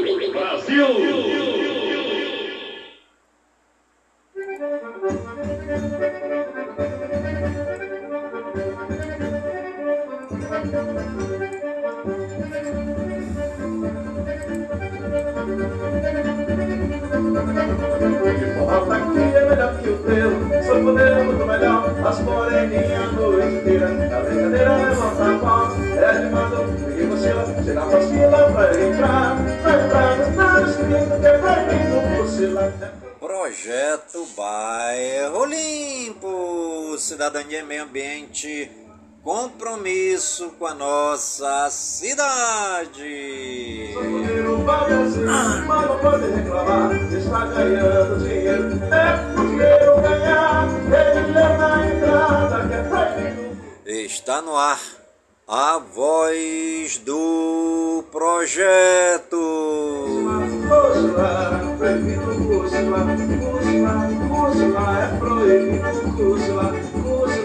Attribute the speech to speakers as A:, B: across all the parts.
A: Projeto cidadania e meio ambiente, compromisso com a nossa cidade. Está no ar a voz do projeto.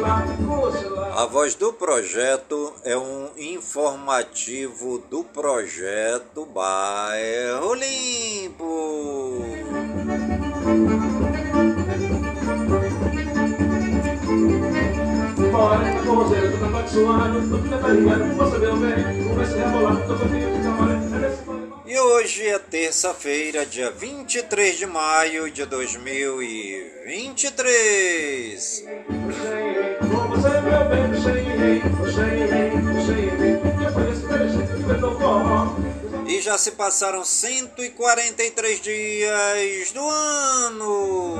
A: A voz do projeto é um informativo do projeto Bairro Limpo. Bora, forrozeiro, tu tá suado, no fim da farinha, você vê bem, comecei a rolar, tô com hoje é terça-feira, dia 23 de maio de 2023. E já se passaram 143 dias do ano.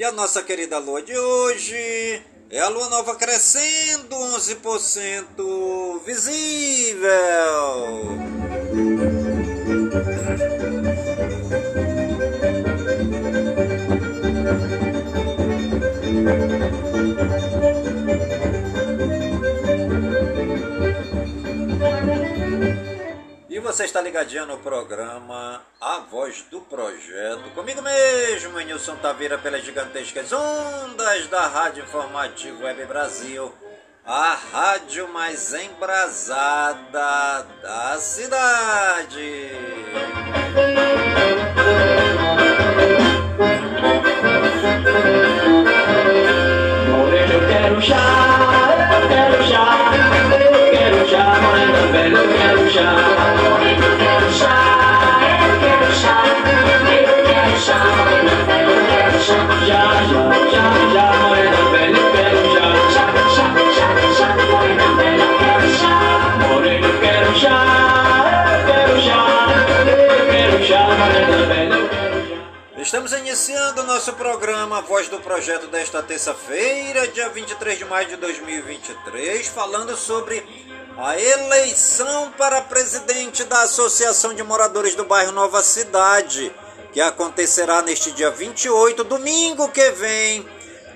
A: E a nossa querida lua de hoje é a lua nova crescendo 11% visível. Você está ligadinho no programa A Voz do Projeto. Comigo mesmo, Nilson Taveira, pelas gigantescas ondas da Rádio Informativo Web Brasil. A rádio mais embrasada da cidade. Moreno, eu quero já, eu quero já, eu quero já, morena velha, eu quero já. Estamos iniciando nosso programa Voz do Projeto desta terça-feira, dia 23 de maio de 2023, falando sobre a eleição para presidente da Associação de Moradores do Bairro Nova Cidade, que acontecerá neste dia 28, domingo que vem,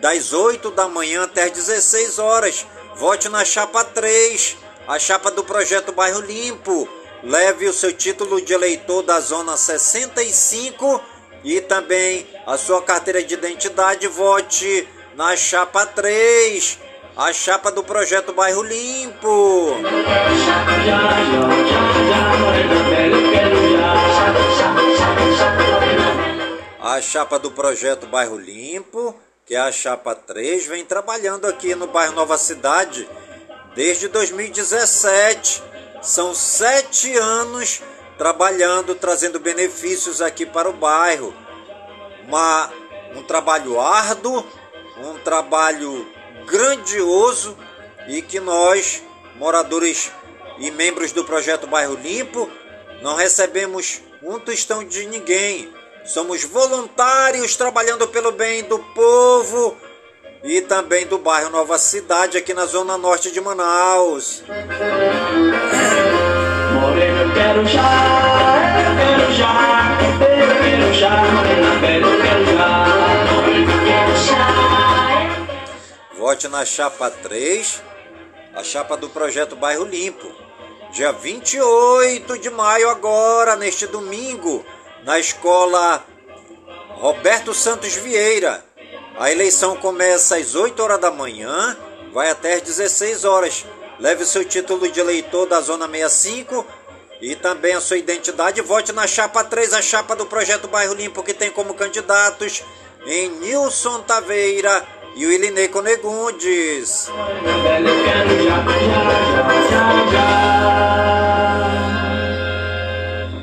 A: das 8 da manhã até as 16 horas. Vote na chapa 3, a chapa do projeto Bairro Limpo. Leve o seu título de eleitor da zona 65 e também a sua carteira de identidade. Vote na chapa 3 a chapa do projeto Bairro Limpo. A chapa do projeto Bairro Limpo, que é a chapa 3, vem trabalhando aqui no bairro Nova Cidade desde 2017. São sete anos trabalhando, trazendo benefícios aqui para o bairro. Uma, um trabalho árduo, um trabalho grandioso e que nós, moradores e membros do projeto Bairro Limpo, não recebemos um tostão de ninguém. Somos voluntários trabalhando pelo bem do povo e também do bairro Nova Cidade, aqui na zona norte de Manaus. Moreno, eu quero já, eu quero já, Vote na chapa 3, a chapa do projeto Bairro Limpo. Dia 28 de maio, agora, neste domingo, na escola Roberto Santos Vieira, A eleição começa às 8 horas da manhã, vai até às 16 horas. Leve seu título de eleitor da Zona 65 e também a sua identidade. Vote na chapa 3, a chapa do Projeto Bairro Limpo, que tem como candidatos em Nilson Taveira e o Ilinei Conegundes.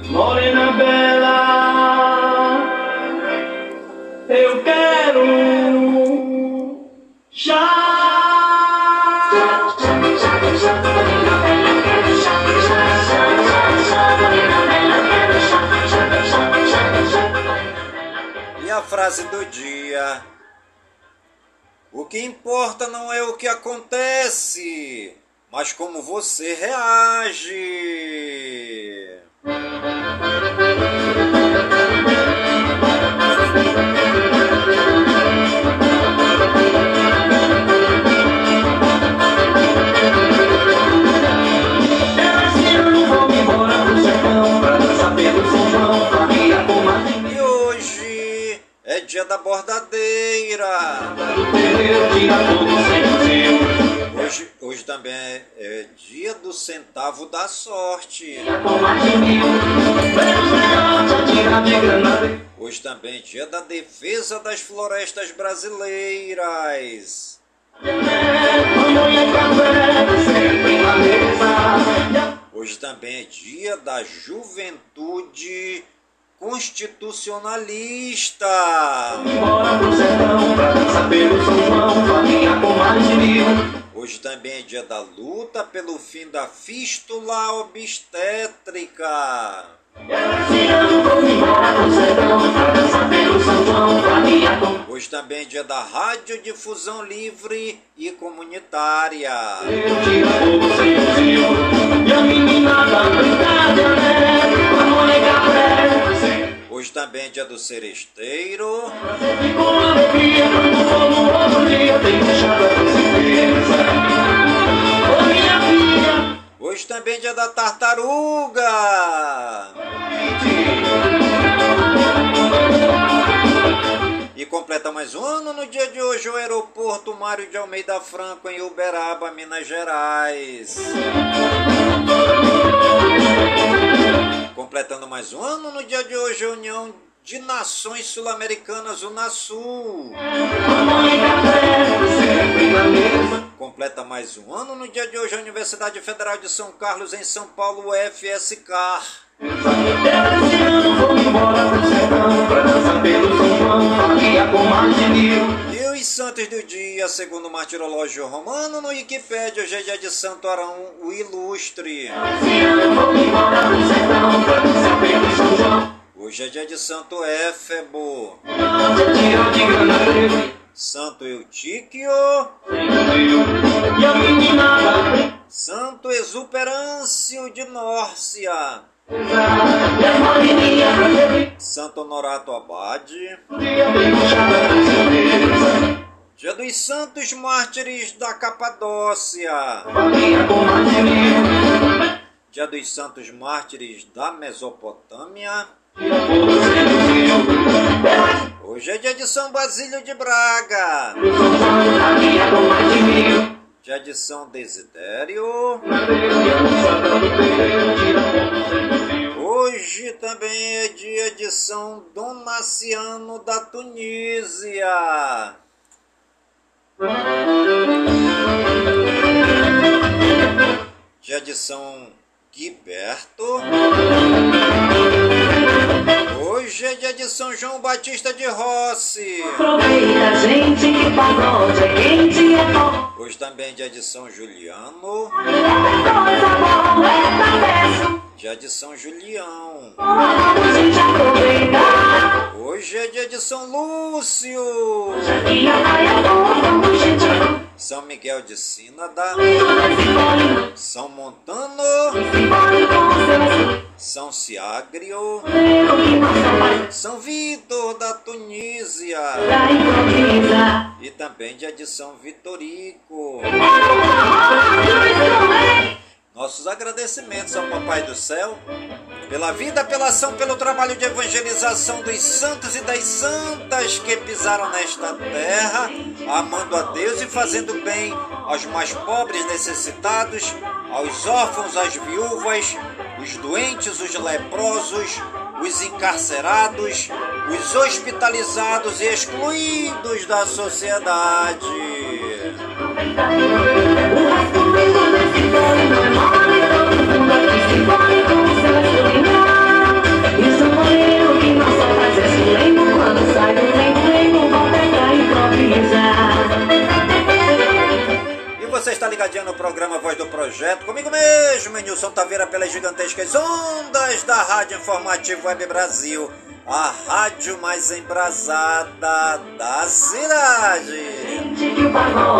B: Morena Bela, eu quero já.
A: E a frase do dia. O que importa não é o que acontece, mas como você reage. Dia da bordadeira. Hoje, hoje também é, é dia do centavo da sorte. Hoje também é dia da defesa das florestas brasileiras. Hoje também é dia da juventude constitucionalista. Hoje também é dia da luta pelo fim da fístula obstétrica. Hoje também é dia da radiodifusão livre e comunitária. Hoje também é dia do seresteiro. Hoje também é dia da tartaruga. E completa mais um ano no dia de hoje o aeroporto Mário de Almeida Franco em Uberaba, Minas Gerais. Completando mais um ano no dia de hoje a União de Nações Sul-Americanas, Unasul. Completa mais um ano no dia de hoje a Universidade Federal de São Carlos, em São Paulo, FSK. E os santos do dia, segundo o martirológio romano, no Wikipédia, hoje é dia de Santo Arão, o Ilustre. Hoje é dia de Santo Éfebo. Santo Eutíquio. Santo Exuperâncio de Nórcia. Santo Honorato Abade. Dia dos Santos Mártires da Capadócia. Dia dos Santos Mártires da Mesopotâmia. Hoje é dia de São Basílio de Braga. De São Desidério. Hoje também é dia de São Donaciano da Tunísia. Dia de São Guiberto. Hoje é dia de São João Batista de Rossi.
C: Aproveita, gente, que pagode é quente, é bom.
A: Hoje também é dia de São Juliano. Dia de São Julião.
C: Vamos, gente, aproveitar.
A: Hoje é dia de São Lúcio. São Miguel de
C: bolinho.
A: São Montano. São
C: não são
A: Vitor da Tunísia. E também dia de São Vitorico. Nossos agradecimentos ao Papai do Céu pela vida, pela ação, pelo trabalho de evangelização dos santos e das santas que pisaram nesta terra, amando a Deus e fazendo bem aos mais pobres necessitados, aos órfãos, às viúvas, os doentes, os leprosos, os encarcerados, os hospitalizados e excluídos da sociedade. Está ligadinho no programa Voz do Projeto, comigo mesmo, Nilson Taveira, pelas gigantescas ondas da Rádio Informativo Web Brasil, a rádio mais embrasada da cidade.
C: Que o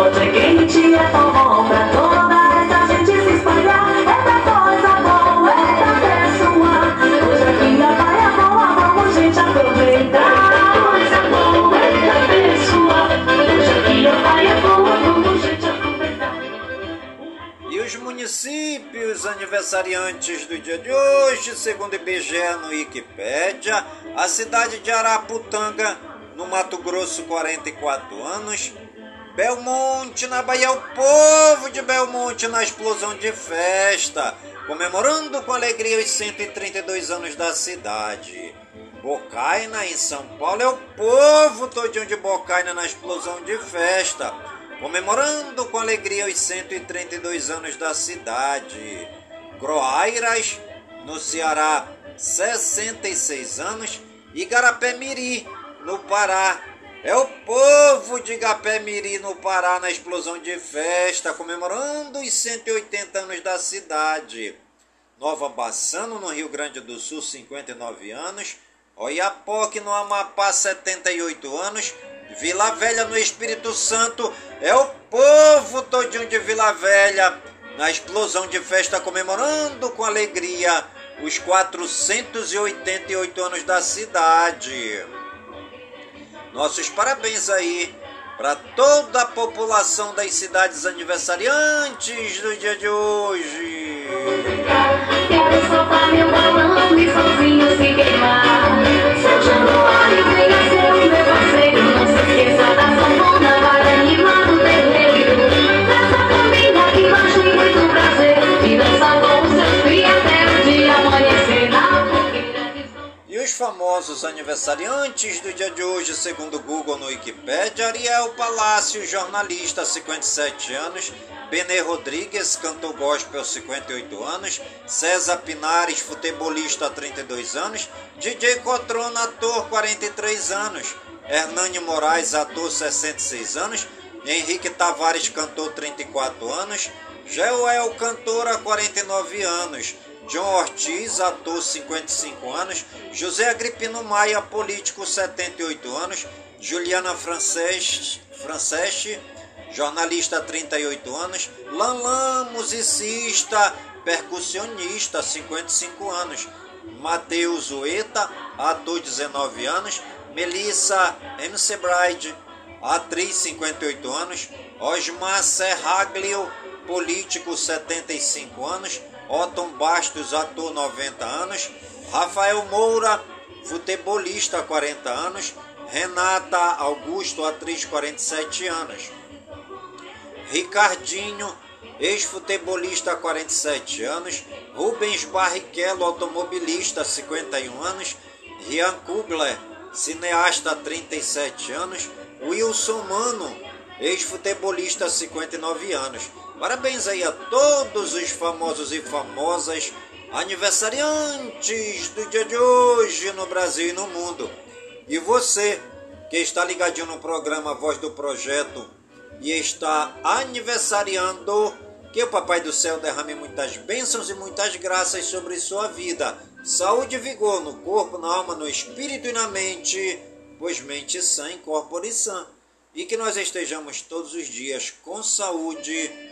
C: é quente, é forró pra toda
A: os municípios aniversariantes do dia de hoje, segundo IBGE no Wikipédia, a cidade de Araputanga, no Mato Grosso, 44 anos. Belmonte, na Bahia, o povo de Belmonte na explosão de festa, comemorando com alegria os 132 anos da cidade. Bocaina, em São Paulo, é o povo todinho de Bocaina na explosão de festa, comemorando com alegria os 132 anos da cidade. Groairas, no Ceará, 66 anos. E Garapé-Miri, no Pará, é o povo de Igapé-Miri, no Pará, na explosão de festa, comemorando os 180 anos da cidade. Nova Bassano, no Rio Grande do Sul, 59 anos. Oiapoque, no Amapá, 78 anos. Vila Velha, no Espírito Santo, é o povo todinho de Vila Velha, na explosão de festa, comemorando com alegria os 488 anos da cidade. Nossos parabéns aí para toda a população das cidades aniversariantes do dia de hoje.
C: Quero meu balão sozinho se queimar.
A: Famosos aniversariantes do dia de hoje, segundo Google no Wikipedia, Ariel Palácio, jornalista, 57 anos, Benê Rodrigues, cantor gospel, 58 anos, César Pinares, futebolista, 32 anos, DJ Cotrona, ator, 43 anos, Hernani Moraes, ator, 66 anos, Henrique Tavares, cantor, 34 anos, Joel, cantora, 49 anos, John Ortiz, ator, 55 anos, José Agripino Maia, político, 78 anos, Juliana Franceschi, jornalista, 38 anos, Lanlan, musicista, percussionista, 55 anos, Matheus Ueta, ator, 19 anos, Melissa MC Bride, atriz, 58 anos, Osmar Serraglio, político, 75 anos, Otton Bastos, ator, 90 anos, Rafael Moura, futebolista, 40 anos, Renata Augusto, atriz, 47 anos. Ricardinho, ex-futebolista, 47 anos, Rubens Barrichello, automobilista, 51 anos, Rian Kubler, cineasta, 37 anos, Wilson Mano, ex-futebolista, 59 anos. Parabéns aí a todos os famosos e famosas aniversariantes do dia de hoje no Brasil e no mundo. E você que está ligadinho no programa Voz do Projeto e está aniversariando, que o Papai do Céu derrame muitas bênçãos e muitas graças sobre sua vida. Saúde e vigor no corpo, na alma, no espírito e na mente, pois mente sã e corpo sã. E que nós estejamos todos os dias com saúde,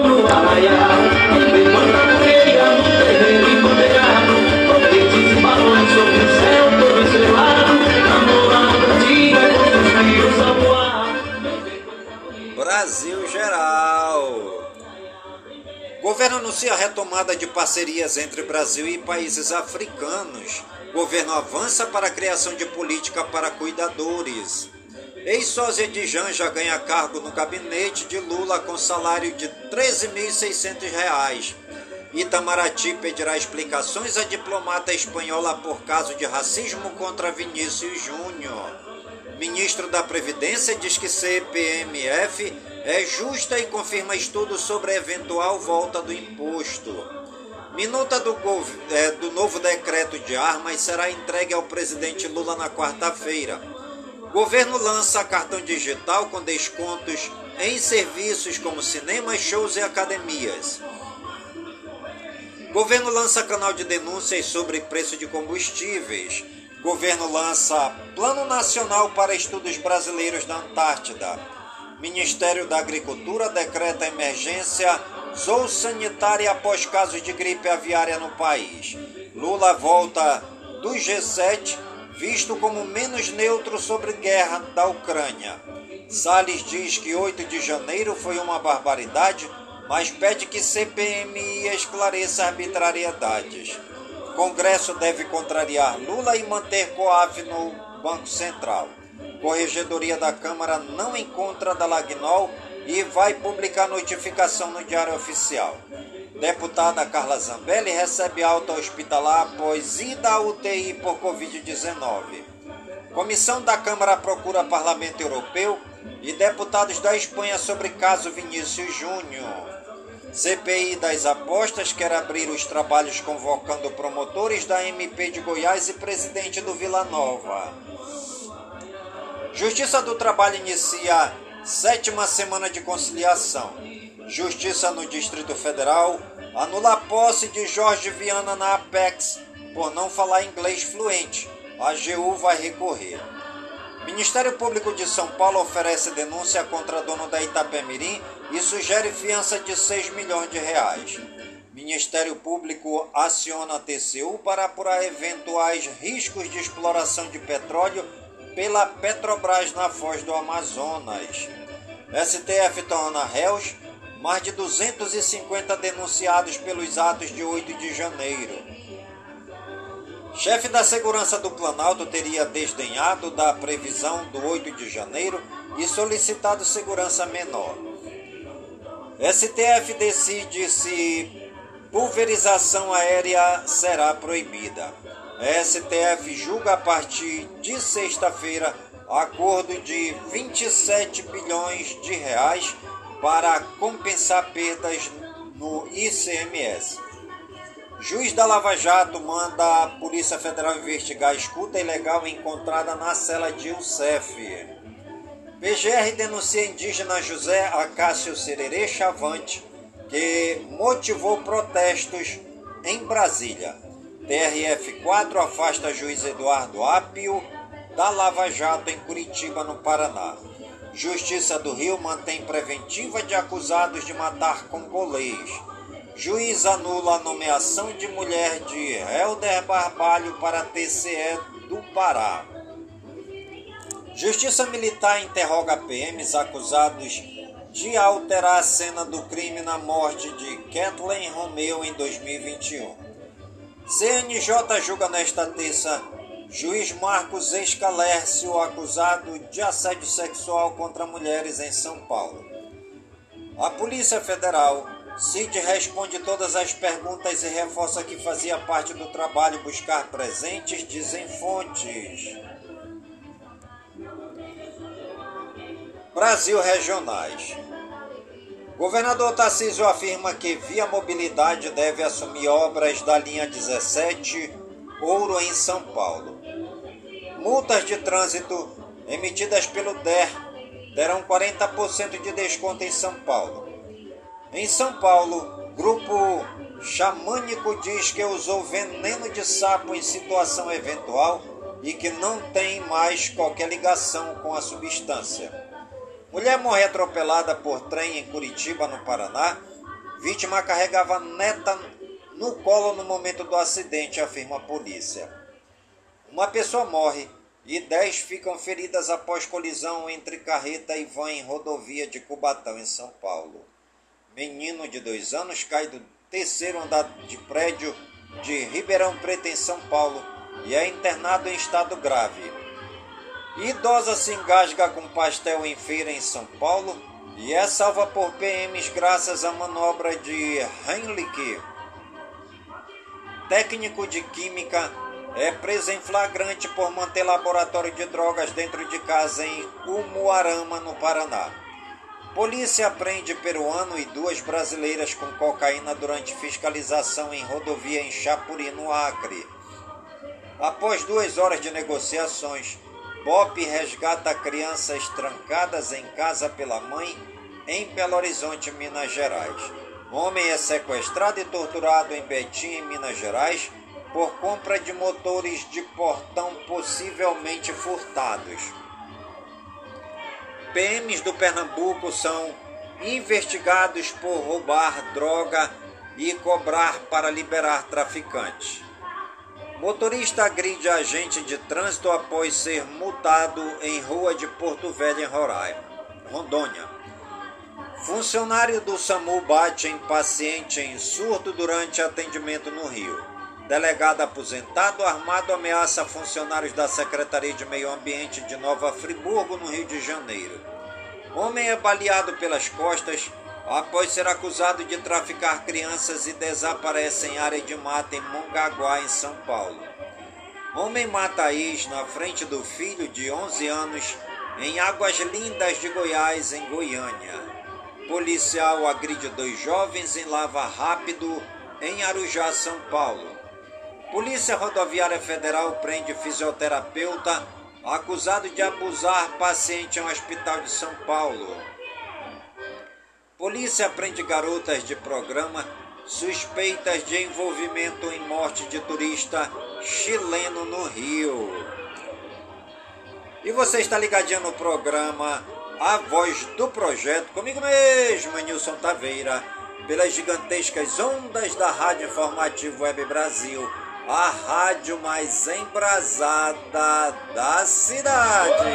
B: no arraial.
A: Brasil geral. Governo anuncia a retomada de parcerias entre Brasil e países africanos. Governo avança para a criação de política para cuidadores. Ex-sósia de Janja ganha cargo no gabinete de Lula com salário de R$ 13.600. Itamaraty pedirá explicações à diplomata espanhola por caso de racismo contra Vinícius Júnior. Ministro da Previdência diz que CPMF é justa e confirma estudo sobre a eventual volta do imposto. Minuta do, eh, do novo decreto de armas será entregue ao presidente Lula na quarta-feira. Governo lança cartão digital com descontos em serviços como cinemas, shows e academias. Governo lança canal de denúncias sobre preço de combustíveis. Governo lança Plano Nacional para Estudos Brasileiros na Antártida. Ministério da Agricultura decreta emergência zoossanitária após casos de gripe aviária no país. Lula volta do G7, visto como menos neutro sobre guerra da Ucrânia. Salles diz que 8 de janeiro foi uma barbaridade, mas pede que CPMI esclareça arbitrariedades. Congresso deve contrariar Lula e manter COAF no Banco Central. Corregedoria da Câmara não encontra Dalagnol e vai publicar notificação no Diário Oficial. Deputada Carla Zambelli recebe alta hospitalar após ida à UTI por Covid-19. Comissão da Câmara procura Parlamento Europeu e deputados da Espanha sobre caso Vinícius Júnior. CPI das apostas quer abrir os trabalhos convocando promotores da MP de Goiás e presidente do Vila Nova. Justiça do Trabalho inicia sétima semana de conciliação. Justiça no Distrito Federal anula a posse de Jorge Viana na Apex por não falar inglês fluente. A AGU vai recorrer. Ministério Público de São Paulo oferece denúncia contra dono da Itapemirim e sugere fiança de 6 milhões de reais. Ministério Público aciona a TCU para apurar eventuais riscos de exploração de petróleo pela Petrobras na foz do Amazonas. STF torna réus mais de 250 denunciados pelos atos de 8 de janeiro. Chefe da segurança do Planalto teria desdenhado da previsão do 8 de janeiro e solicitado segurança menor. STF decide se pulverização aérea será proibida. STF julga a partir de sexta-feira acordo de 27 bilhões de reais para compensar perdas no ICMS. Juiz da Lava Jato manda a Polícia Federal investigar a escuta ilegal encontrada na cela de Youssef. PGR denuncia indígena José Acácio Sererê Chavante, que motivou protestos em Brasília. TRF4 afasta juiz Eduardo Apio da Lava Jato em Curitiba, no Paraná. Justiça do Rio mantém preventiva de acusados de matar congolês. Juiz anula a nomeação de mulher de Helder Barbalho para TCE do Pará. Justiça Militar interroga PMs acusados de alterar a cena do crime na morte de Kathleen Romeu em 2021. CNJ julga nesta terça juiz Marcos Escalércio acusado de assédio sexual contra mulheres em São Paulo. A Polícia Federal, CID, responde todas as perguntas e reforça que fazia parte do trabalho buscar presentes, dizem fontes. Brasil Regionais. Governador Tarcísio afirma que Via Mobilidade deve assumir obras da linha 17 Ouro em São Paulo. Multas de trânsito emitidas pelo DER terão 40% de desconto em São Paulo. Em São Paulo, grupo xamânico diz que usou veneno de sapo em situação eventual e que não tem mais qualquer ligação com a substância. Mulher morre atropelada por trem em Curitiba, no Paraná. Vítima carregava neta no colo no momento do acidente, afirma a polícia. Uma pessoa morre e dez ficam feridas após colisão entre carreta e van em rodovia de Cubatão, em São Paulo. Menino de dois anos cai do terceiro andar de prédio de Ribeirão Preto, em São Paulo, e é internado em estado grave. Idosa se engasga com pastel em feira em São Paulo e é salva por PMs graças à manobra de Heinrich. Técnico de química é preso em flagrante por manter laboratório de drogas dentro de casa em Umuarama, no Paraná. Polícia prende peruano e duas brasileiras com cocaína durante fiscalização em rodovia em Chapuri, no Acre. Após duas horas de negociações, Bob resgata crianças trancadas em casa pela mãe em Belo Horizonte, Minas Gerais. Homem é sequestrado e torturado em Betim, Minas Gerais, por compra de motores de portão possivelmente furtados. PMs do Pernambuco são investigados por roubar droga e cobrar para liberar traficantes. Motorista agride agente de trânsito após ser multado em rua de Porto Velho, em Roraima, Rondônia. Funcionário do SAMU bate em paciente em surto durante atendimento no Rio. Delegado aposentado armado ameaça funcionários da Secretaria de Meio Ambiente de Nova Friburgo, no Rio de Janeiro. Homem é baleado pelas costas após ser acusado de traficar crianças e desaparece em área de mata em Mongaguá, em São Paulo. Homem mata ex na frente do filho de 11 anos em Águas Lindas de Goiás, em Goiânia. Policial agride dois jovens em Lava Rápido, em Arujá, São Paulo. Polícia Rodoviária Federal prende fisioterapeuta acusado de abusar paciente em um hospital de São Paulo. Polícia prende garotas de programa suspeitas de envolvimento em morte de turista chileno no Rio. E você está ligadinho no programa A Voz do Projeto, comigo mesmo, Nilson Taveira, pelas gigantescas ondas da Rádio Informativo Web Brasil a rádio mais embrasada da cidade.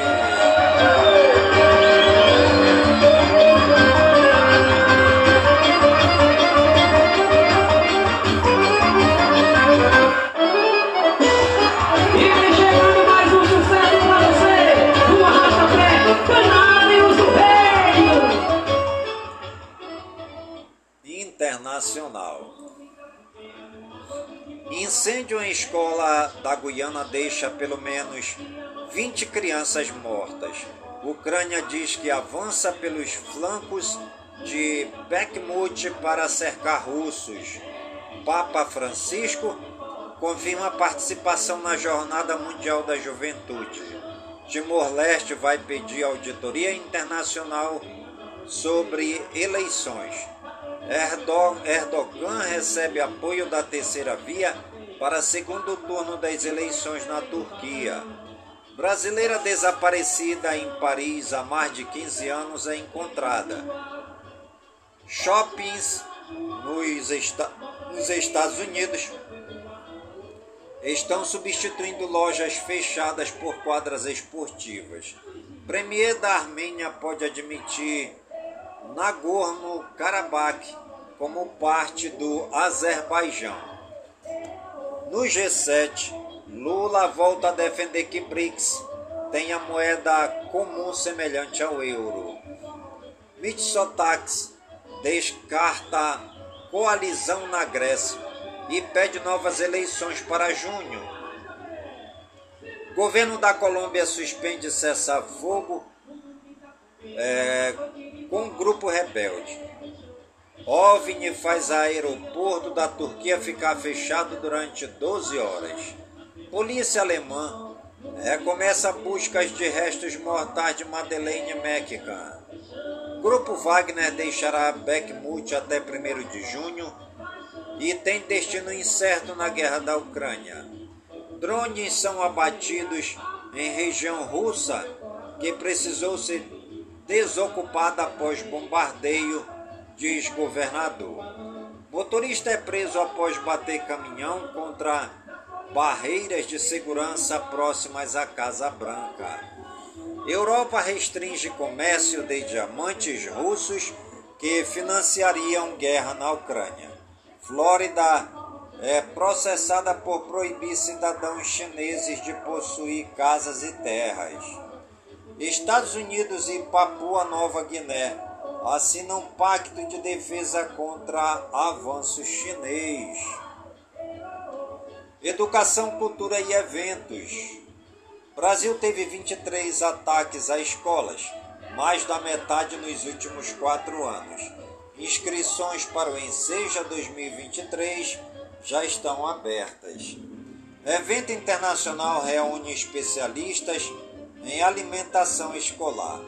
A: Incêndio em escola da Guiana deixa pelo menos 20 crianças mortas. Ucrânia diz que avança pelos flancos de Bakhmut para cercar russos. Papa Francisco confirma participação na Jornada Mundial da Juventude. Timor-Leste vai pedir auditoria internacional sobre eleições. Erdo- Erdogan recebe apoio da terceira via para segundo turno das eleições na Turquia. Brasileira desaparecida em Paris há mais de 15 anos é encontrada. Shoppings nos, esta- nos Estados Unidos estão substituindo lojas fechadas por quadras esportivas. Premier da Armênia pode admitir Nagorno-Karabakh como parte do Azerbaijão. No G7, Lula volta a defender que BRICS tenha moeda comum semelhante ao euro. Mitsotakis descarta coalizão na Grécia e pede novas eleições para junho. Governo da Colômbia suspende cessar-fogo é, com grupo rebelde. OVNI faz aeroporto da Turquia ficar fechado durante 12 horas. Polícia alemã recomeça buscas de restos mortais de Madeleine McCann. Grupo Wagner deixará Bakhmut até 1 de junho. e tem destino incerto na guerra da Ucrânia. Drones são abatidos em região russa que precisou ser desocupada após bombardeio, diz governador. Motorista é preso após bater caminhão contra barreiras de segurança próximas à Casa Branca. Europa restringe comércio de diamantes russos que financiariam guerra na Ucrânia. Flórida é processada por proibir cidadãos chineses de possuir casas e terras. Estados Unidos e Papua Nova Guiné assinam pacto de defesa contra avanço chinês. Educação, cultura e eventos. Brasil teve 23 ataques a escolas, mais da metade nos últimos quatro anos. Inscrições para o Enseja 2023 já estão abertas. Evento internacional reúne especialistas em alimentação escolar.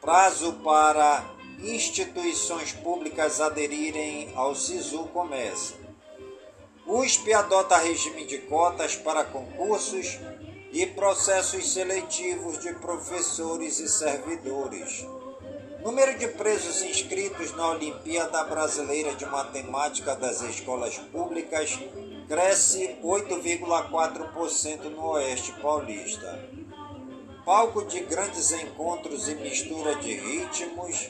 A: Prazo para instituições públicas aderirem ao SISU começa. USP adota regime de cotas para concursos e processos seletivos de professores e servidores. Número de presos inscritos na Olimpíada Brasileira de Matemática das escolas públicas cresce 8,4% no Oeste Paulista. Palco de grandes encontros e mistura de ritmos,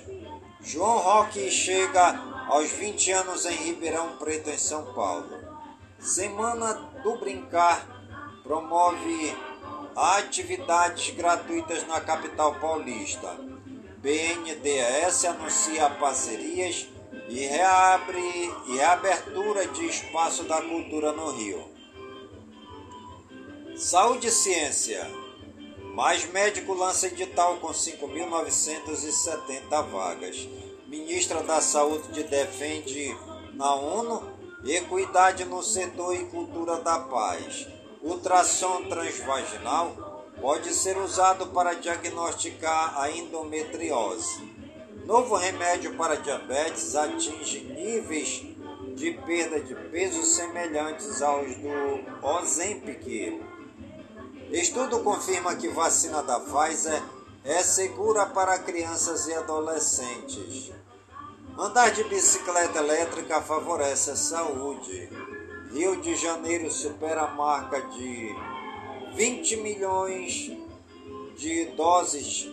A: João Roque chega aos 20 anos em Ribeirão Preto, em São Paulo. Semana do Brincar promove atividades gratuitas na capital paulista. BNDES anuncia parcerias e reabre e reabertura de espaço da cultura no Rio. Saúde e ciência. Mais médico lança edital com 5.970 vagas. Ministra da Saúde defende na ONU equidade no setor e cultura da paz. Ultrassom transvaginal pode ser usado para diagnosticar a endometriose. Novo remédio para diabetes atinge níveis de perda de peso semelhantes aos do Ozempic. Estudo confirma que vacina da Pfizer é segura para crianças e adolescentes. Andar de bicicleta elétrica favorece a saúde. Rio de Janeiro supera a marca de 20 milhões de doses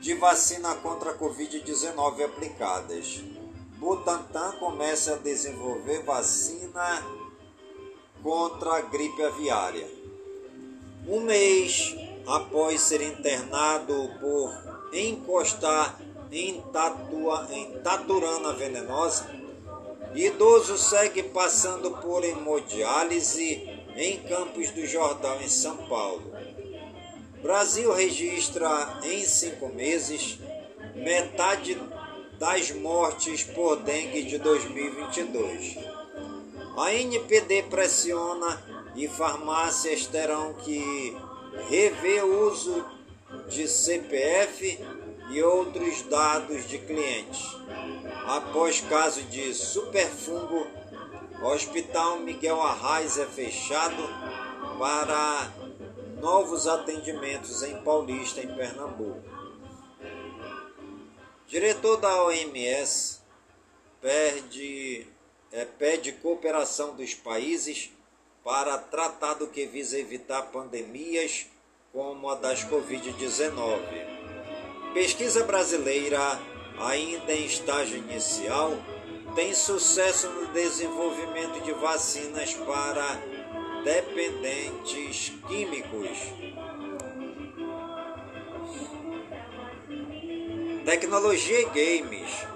A: de vacina contra a Covid-19 aplicadas. Butantan começa a desenvolver vacina contra a gripe aviária. Um mês após ser internado por encostar em, tatua, em taturana venenosa, idoso segue passando por hemodiálise em Campos do Jordão, em São Paulo. Brasil registra em cinco meses metade das mortes por dengue de 2022. A NPD pressiona e farmácias terão que rever o uso de CPF e outros dados de clientes. Após caso de superfungo, o Hospital Miguel Arraes é fechado para novos atendimentos em Paulista, em Pernambuco. Diretor da OMS pede, é, pede cooperação dos países para tratado que visa evitar pandemias como a das Covid-19. Pesquisa brasileira, ainda em estágio inicial, tem sucesso no desenvolvimento de vacinas para dependentes químicos. Tecnologia e games.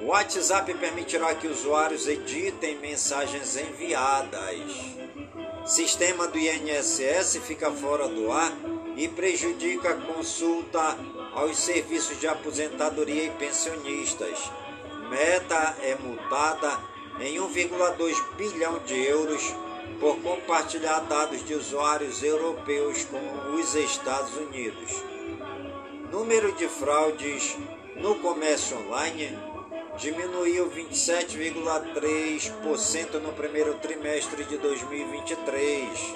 A: O WhatsApp permitirá que usuários editem mensagens enviadas. Sistema do INSS fica fora do ar e prejudica a consulta aos serviços de aposentadoria e pensionistas. Meta é multada em 1,2 bilhão de euros por compartilhar dados de usuários europeus com os Estados Unidos. Número de fraudes no comércio online diminuiu 27,3% no primeiro trimestre de 2023.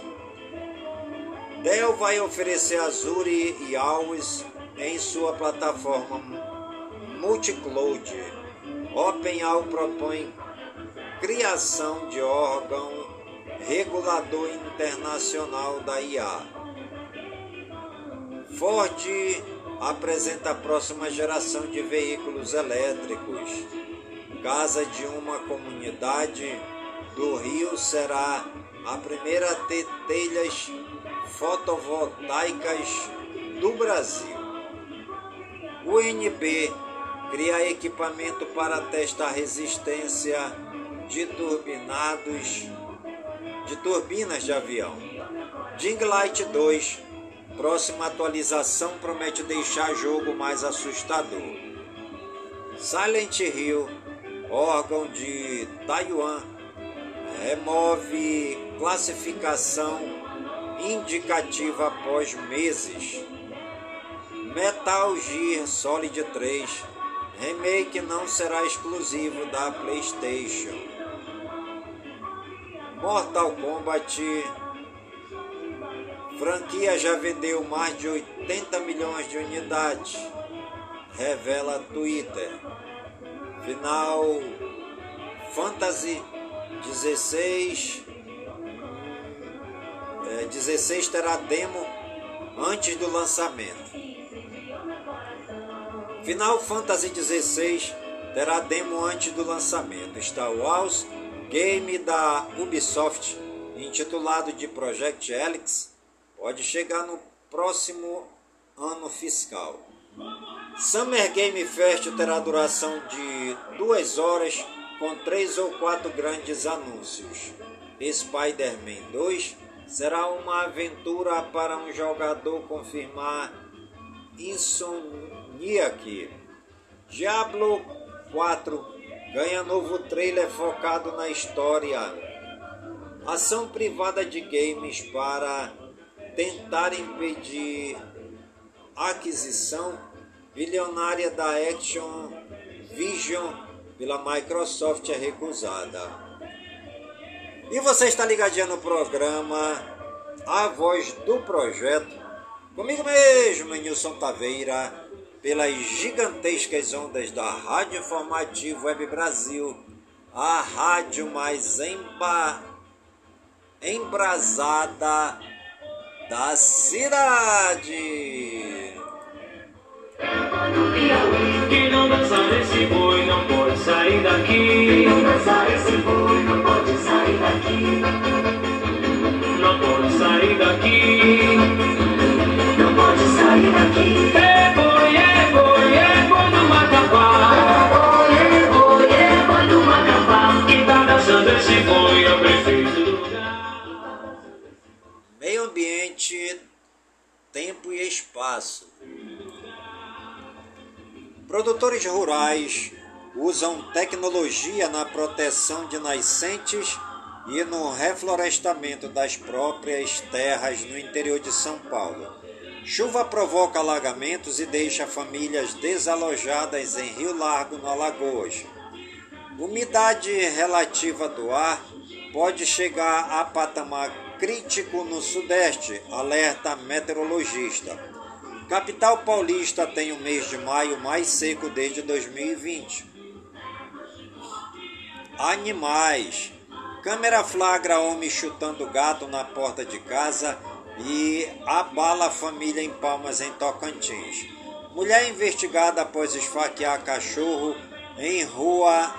A: Dell vai oferecer Azure e Always em sua plataforma multicloud. OpenAI propõe criação de órgão regulador internacional da IA. Ford apresenta a próxima geração de veículos elétricos. Casa de uma comunidade do Rio será a primeira a ter telhas fotovoltaicas do Brasil. O NB cria equipamento para testar resistência de turbinados de turbinas de avião. Ding Light 2, próxima atualização promete deixar jogo mais assustador. Silent Hill, órgão de Taiwan, remove classificação indicativa após meses. Metal Gear Solid 3 Remake não será exclusivo da PlayStation. Mortal Kombat franquia já vendeu mais de 80 milhões de unidades, revela Twitter. Final Fantasy 16 é, 16 terá demo antes do lançamento. Final Fantasy XVI terá demo antes do lançamento. Star Wars, game da Ubisoft, intitulado de Project Helix, pode chegar no próximo ano fiscal. Summer Game Fest terá duração de duas horas com três ou quatro grandes anúncios. Spider-Man 2 será uma aventura para um jogador confirmar Insomniac. Diablo 4 ganha novo trailer focado na história. Ação privada de games para tentar impedir a aquisição bilionária da Action Vision pela Microsoft é recusada. E você está ligadinho no programa A Voz do Projeto Comigo mesmo, Nilson Taveira, pelas gigantescas ondas da Rádio Informativo Web Brasil, a rádio mais emba... embrasada da cidade.
B: Não dançar esse boi não pode sair daqui.
C: Não pode sair daqui.
B: Não pode sair daqui.
C: Não pode sair daqui.
B: É boi,
A: ambiente, tempo e espaço. Produtores rurais usam tecnologia na proteção de nascentes e no reflorestamento das próprias terras no interior de São Paulo. Chuva provoca alagamentos e deixa famílias desalojadas em Rio Largo, no Alagoas. Umidade relativa do ar pode chegar a patamar crítico no Sudeste, alerta meteorologista. Capital paulista tem o mês de maio mais seco desde 2020. Animais. Câmera flagra homem chutando gato na porta de casa e abala a família em Palmas, em Tocantins. Mulher investigada após esfaquear cachorro em rua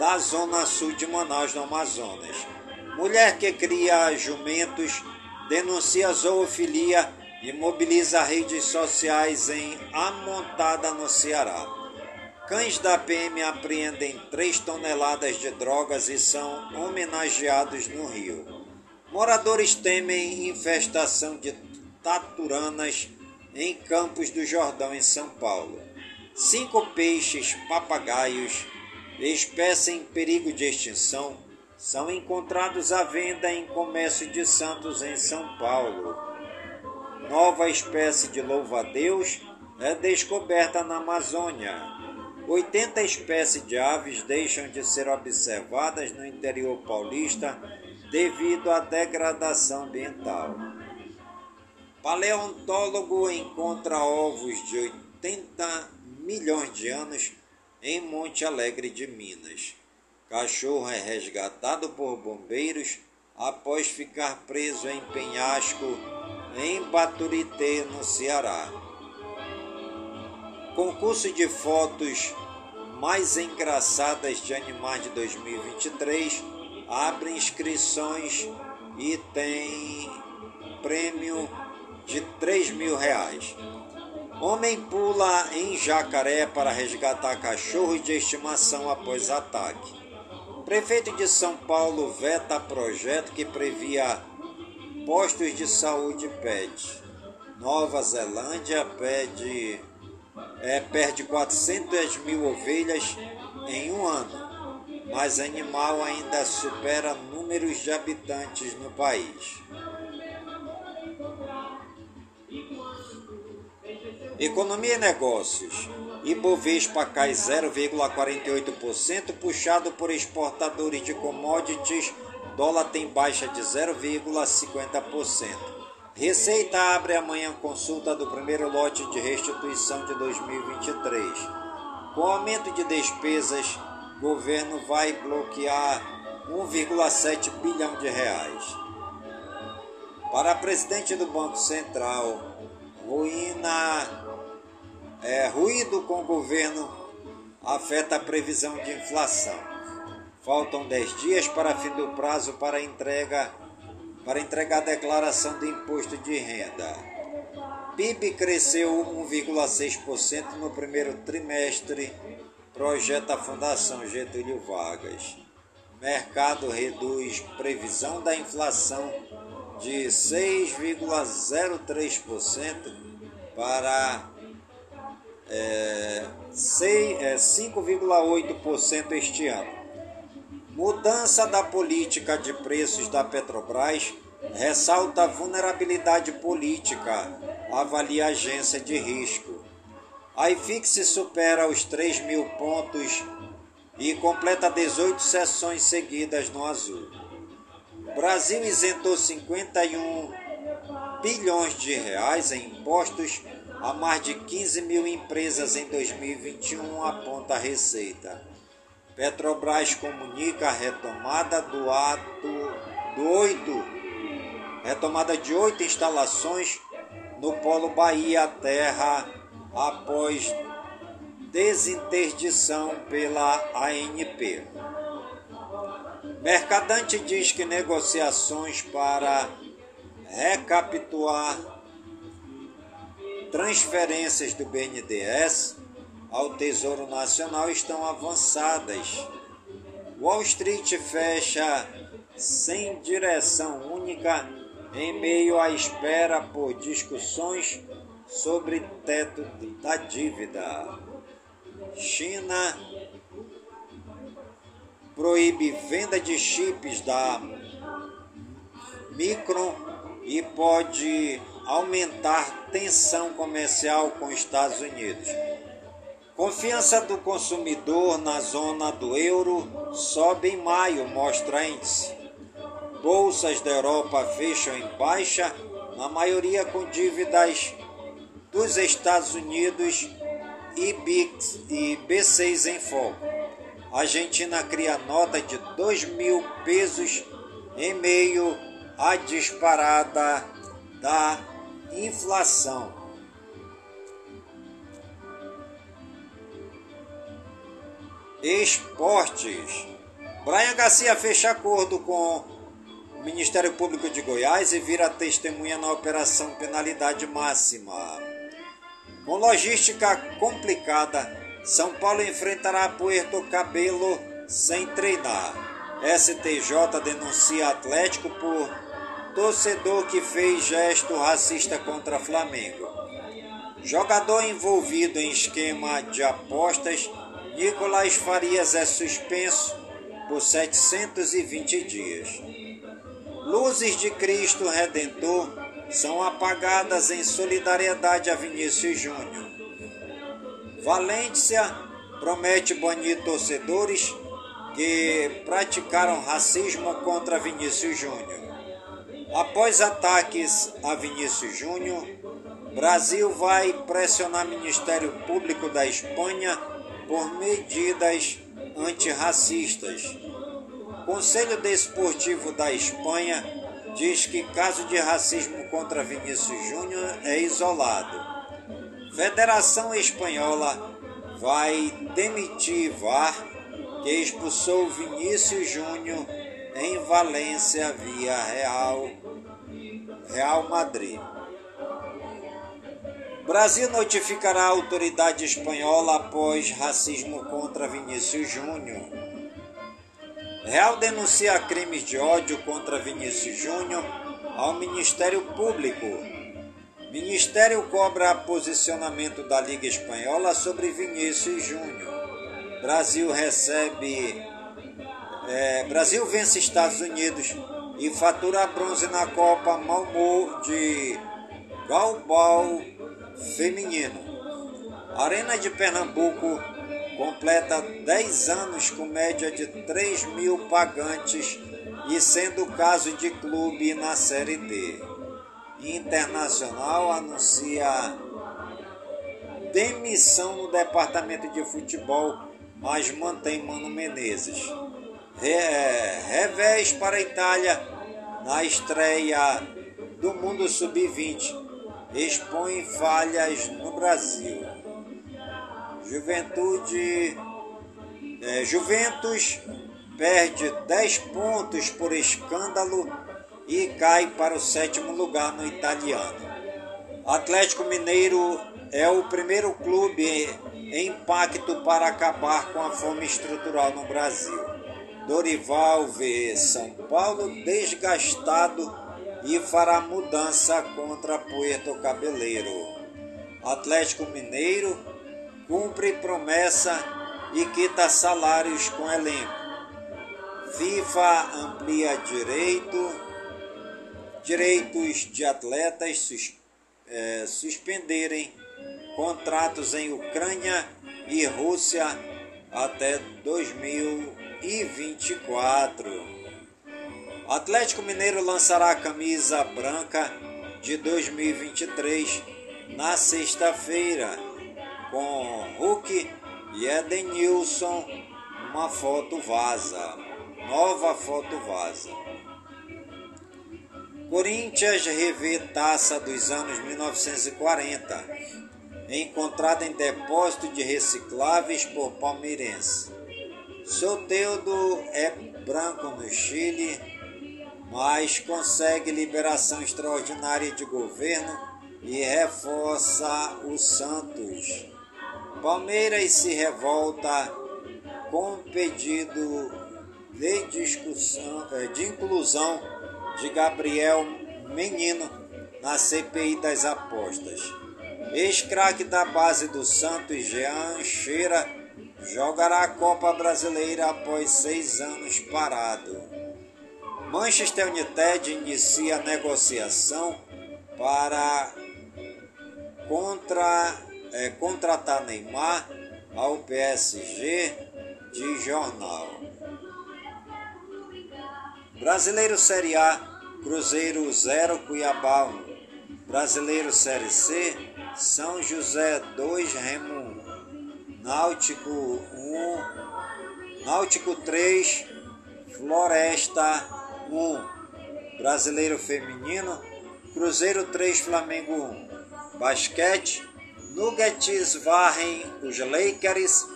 A: da zona sul de Manaus, no Amazonas. Mulher que cria jumentos denuncia zoofilia e mobiliza redes sociais em Amontada, no Ceará. Cães da PM apreendem 3 toneladas de drogas e são homenageados no Rio. Moradores temem infestação de taturanas em Campos do Jordão, em São Paulo. Cinco peixes papagaios, espécie em perigo de extinção, são encontrados à venda em comércio de Santos, em São Paulo. Nova espécie de louva-a-Deus é descoberta na Amazônia. 80 espécies de aves deixam de ser observadas no interior paulista devido à degradação ambiental. Paleontólogo encontra ovos de 80 milhões de anos em Monte Alegre de Minas. Cachorro é resgatado por bombeiros após ficar preso em penhasco em Baturité, no Ceará. Concurso de fotos mais engraçadas de animais de 2023 abre inscrições e tem prêmio de 3 mil reais. Homem pula em jacaré para resgatar cachorro de estimação após ataque. Prefeito de São Paulo veta projeto que previa postos de saúde pet. Nova Zelândia pede, é, perde 400 mil ovelhas em um ano, mas animal ainda supera números de habitantes no país. Economia e negócios. Ibovespa cai 0,48%, puxado por exportadores de commodities. Dólar tem baixa de 0,50%. Receita abre amanhã consulta do primeiro lote de restituição de 2023. Com aumento de despesas, governo vai bloquear 1,7 bilhão de reais. Para presidente do Banco Central, ruína é, ruído com o governo afeta a previsão de inflação. Faltam 10 dias para fim do prazo para entrega para entregar a declaração do imposto de renda. PIB cresceu 1,6% no primeiro trimestre, projeta a Fundação Getúlio Vargas. Mercado reduz previsão da inflação de 6,03% para é, é 5,8% este ano. Mudança da política de preços da Petrobras ressalta vulnerabilidade política, avalia a agência de risco. A IFIX supera os 3 mil pontos e completa 18 sessões seguidas no azul. Brasil isentou 51 bilhões de reais em impostos a mais de 15 mil empresas em 2021, aponta a Receita. Petrobras comunica a retomada do ato do 8, retomada de oito instalações no Polo Bahia Terra após desinterdição pela ANP. Mercadante diz que negociações para recapitular transferências do BNDES ao Tesouro Nacional estão avançadas. Wall Street fecha sem direção única em meio à espera por discussões sobre teto da dívida. China proíbe venda de chips da Micron e pode aumentar tensão comercial com Estados Unidos. Confiança do consumidor na zona do euro sobe em maio, mostra índice. Bolsas da Europa fecham em baixa, na maioria com dívidas dos Estados Unidos e BICS e B6 em foco. A Argentina cria nota de 2 mil pesos em meio à disparada da inflação. Esportes. Brian Garcia fecha acordo com o Ministério Público de Goiás e vira testemunha na Operação Penalidade Máxima. Com logística complicada, São Paulo enfrentará Puerto Cabelo sem treinar. STJ denuncia Atlético por torcedor que fez gesto racista contra Flamengo. Jogador envolvido em esquema de apostas, Nicolás Farias é suspenso por 720 dias. Luzes de Cristo Redentor são apagadas em solidariedade a Vinícius Júnior. Valência promete banir torcedores que praticaram racismo contra Vinícius Júnior. Após ataques a Vinícius Júnior, Brasil vai pressionar Ministério Público da Espanha por medidas antirracistas. Conselho Desportivo da Espanha diz que caso de racismo contra Vinícius Júnior é isolado. Federação Espanhola vai demitir VAR que expulsou Vinícius Júnior em Valência via Real, Real Madrid. Brasil notificará a autoridade espanhola após racismo contra Vinícius Júnior. Real denuncia crimes de ódio contra Vinícius Júnior ao Ministério Público. Ministério cobra posicionamento da Liga Espanhola sobre Vinícius Júnior. Brasil recebe. É, Brasil vence Estados Unidos e fatura bronze na Copa Malmo de Galbal Feminino. Arena de Pernambuco completa 10 anos com média de 3 mil pagantes e sendo caso de clube na Série D. Internacional anuncia demissão no departamento de futebol, mas mantém Mano Menezes. Re revés para a Itália na estreia do Mundo Sub-20 expõe falhas no Brasil. Juventude. É, Juventus perde 10 pontos por escândalo e cai para o sétimo lugar no italiano. Atlético Mineiro é o primeiro clube em pacto para acabar com a fome estrutural no Brasil. Dorival vê São Paulo desgastado e fará mudança contra Puerto Cabeleiro. Atlético Mineiro cumpre promessa e quita salários com elenco. FIFA amplia direito, direitos de atletas sus, é, suspenderem contratos em Ucrânia e Rússia até 2024. Atlético Mineiro lançará a camisa branca de 2023 na sexta-feira com Hulk e Edenilson. Uma foto vaza, nova foto vaza. Corinthians revê taça dos anos 1940, encontrada em depósito de recicláveis por palmeirense. Soteudo é branco no Chile mas consegue liberação extraordinária de governo e reforça o Santos. Palmeiras se revolta com pedido de discussão, eh, de inclusão de Gabriel Menino na CPI das apostas. Ex-craque da base do Santos, Jean Cheira, jogará a Copa Brasileira após seis anos parado. Manchester United inicia a negociação para contra, é, contratar Neymar ao PSG de jornal. Brasileiro Série A, Cruzeiro 0, Cuiabá 1. Brasileiro Série C, São José 2, Remo 1. Náutico 1, Náutico 3, Floresta 1. Brasileiro Feminino, Cruzeiro 3, Flamengo 1. Basquete, Nuggets varrem os Lakers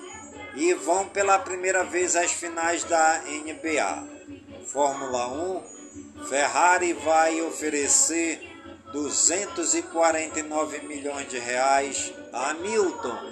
A: e vão pela primeira vez às finais da NBA. Fórmula 1, Ferrari vai oferecer 249 milhões de reais a Milton.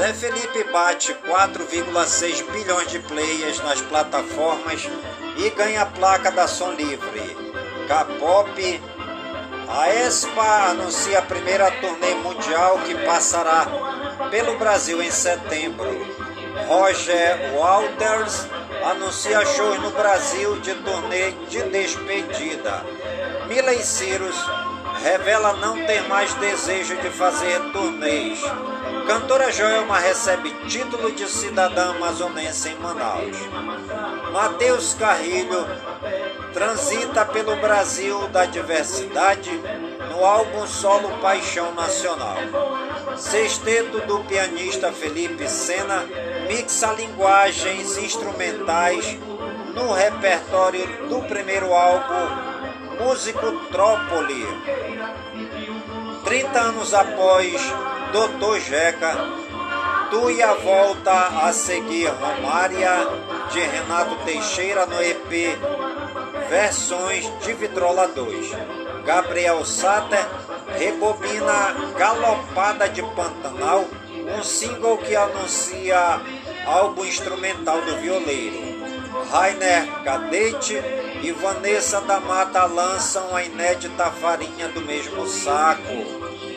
A: Zé Felipe bate 4,6 bilhões de players nas plataformas e ganha a placa da Som Livre. K-pop. A ESPA anuncia a primeira turnê mundial que passará pelo Brasil em setembro. Roger Walters anuncia shows no Brasil de turnê de despedida. Miley Cyrus revela não ter mais desejo de fazer turnês. Cantora Joelma recebe título de cidadã amazonense em Manaus. Matheus Carrilho transita pelo Brasil da diversidade no álbum solo Paixão Nacional. Sexteto do pianista Felipe Sena mixa linguagens instrumentais no repertório do primeiro álbum Músico Trópoli. 30 anos após Doutor Jeca, Tuia volta a seguir Romária de Renato Teixeira no EP Versões de Vitrola 2. Gabriel Sater rebobina Galopada de Pantanal, um single que anuncia álbum instrumental do violeiro. Rainer Cadete e Vanessa da Mata lançam a inédita farinha do mesmo saco.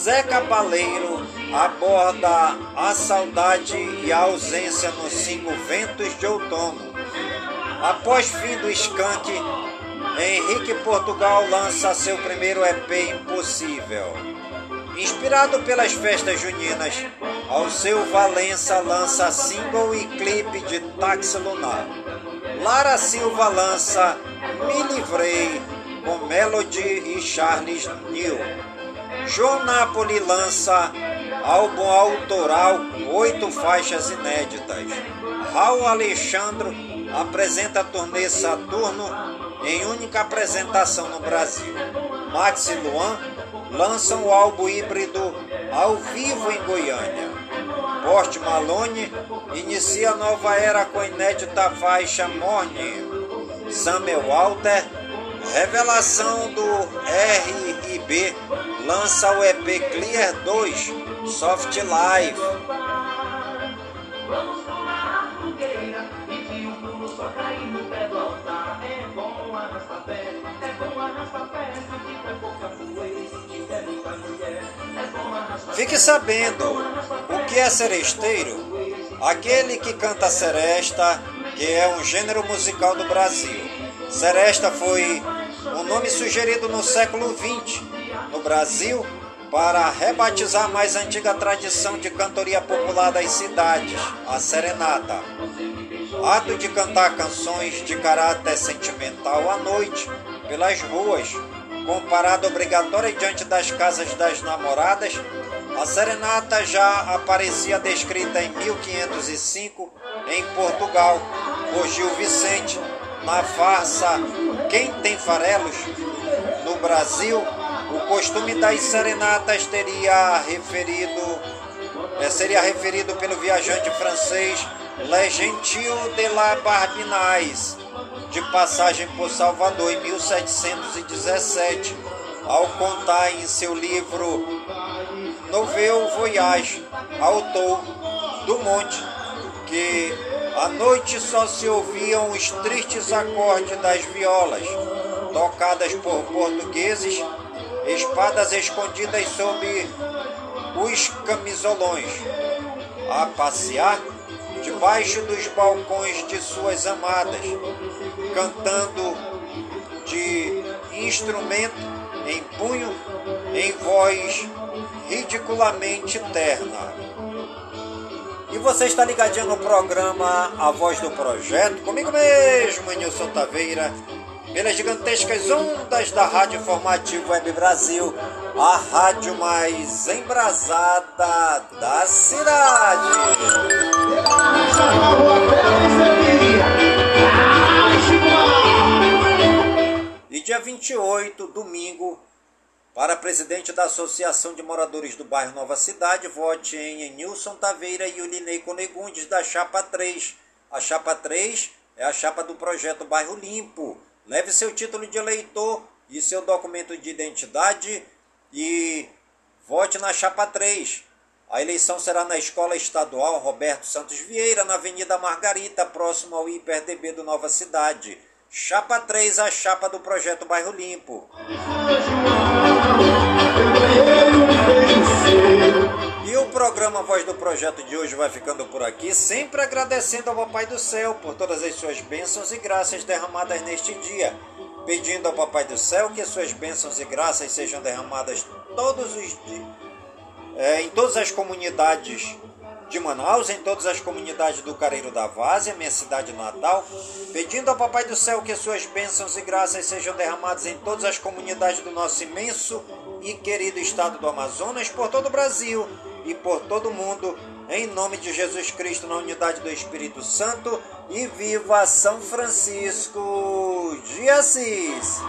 A: Zé Cabaleiro aborda a saudade e a ausência no single Ventos de Outono. Após fim do Skank, Henrique Portugal lança seu primeiro EP Impossível. Inspirado pelas festas juninas, Alceu Valença lança single e clipe de Táxi Lunar. Lara Silva lança Me Livrei com Melody e Charles New. João Napoli lança álbum autoral, oito faixas inéditas. Raul Alexandre apresenta a turnê Saturno em única apresentação no Brasil. Max e Luan lançam o álbum híbrido ao vivo em Goiânia. Post Malone inicia a nova era com a inédita faixa Morning. Samuel Walter, revelação do RIB, lança o EP Clear 2 Soft Live. Fique sabendo o que é seresteiro. Aquele que canta seresta, que é um gênero musical do Brasil. Seresta foi um nome sugerido no século XX no Brasil para rebatizar a mais antiga tradição de cantoria popular das cidades, a serenata. Ato de cantar canções de caráter sentimental à noite, pelas ruas, com parada obrigatória diante das casas das namoradas, a serenata já aparecia descrita em 1505 em Portugal por Gil Vicente na farsa Quem tem farelos? No Brasil, o costume das serenatas teria referido eh, seria referido pelo viajante francês Le Gentil de la Barbinais, de passagem por Salvador em 1717, ao contar em seu livro Novel Voyage, autor do Monte, que à noite só se ouviam os tristes acordes das violas, tocadas por portugueses, espadas escondidas sob os camisolões, a passear debaixo dos balcões de suas amadas, cantando de instrumento em punho, em voz ridiculamente terna. E você está ligadinho no programa A Voz do Projeto, comigo mesmo, Nilson Taveira, pelas gigantescas ondas da Rádio Informativo Web Brasil, a rádio mais embrasada da cidade. E dia 28, domingo, para presidente da Associação de Moradores do Bairro Nova Cidade, vote em Nilson Taveira e Ulinei Conegundes, da Chapa 3. A Chapa 3 é a chapa do projeto Bairro Limpo. Leve seu título de eleitor e seu documento de identidade e vote na Chapa 3. A eleição será na Escola Estadual Roberto Santos Vieira, na Avenida Margarita, próximo ao IPRDB do Nova Cidade. Chapa 3, a chapa do projeto Bairro Limpo. E o programa Voz do Projeto de hoje vai ficando por aqui, sempre agradecendo ao Papai do Céu por todas as suas bênçãos e graças derramadas neste dia. Pedindo ao Papai do Céu que suas bênçãos e graças sejam derramadas todos os dias, é, em todas as comunidades de Manaus, em todas as comunidades do Careiro da Várzea, minha cidade natal, pedindo ao Papai do Céu que suas bênçãos e graças sejam derramadas em todas as comunidades do nosso imenso e querido estado do Amazonas, por todo o Brasil e por todo o mundo, em nome de Jesus Cristo, na unidade do Espírito Santo, e viva São Francisco de Assis!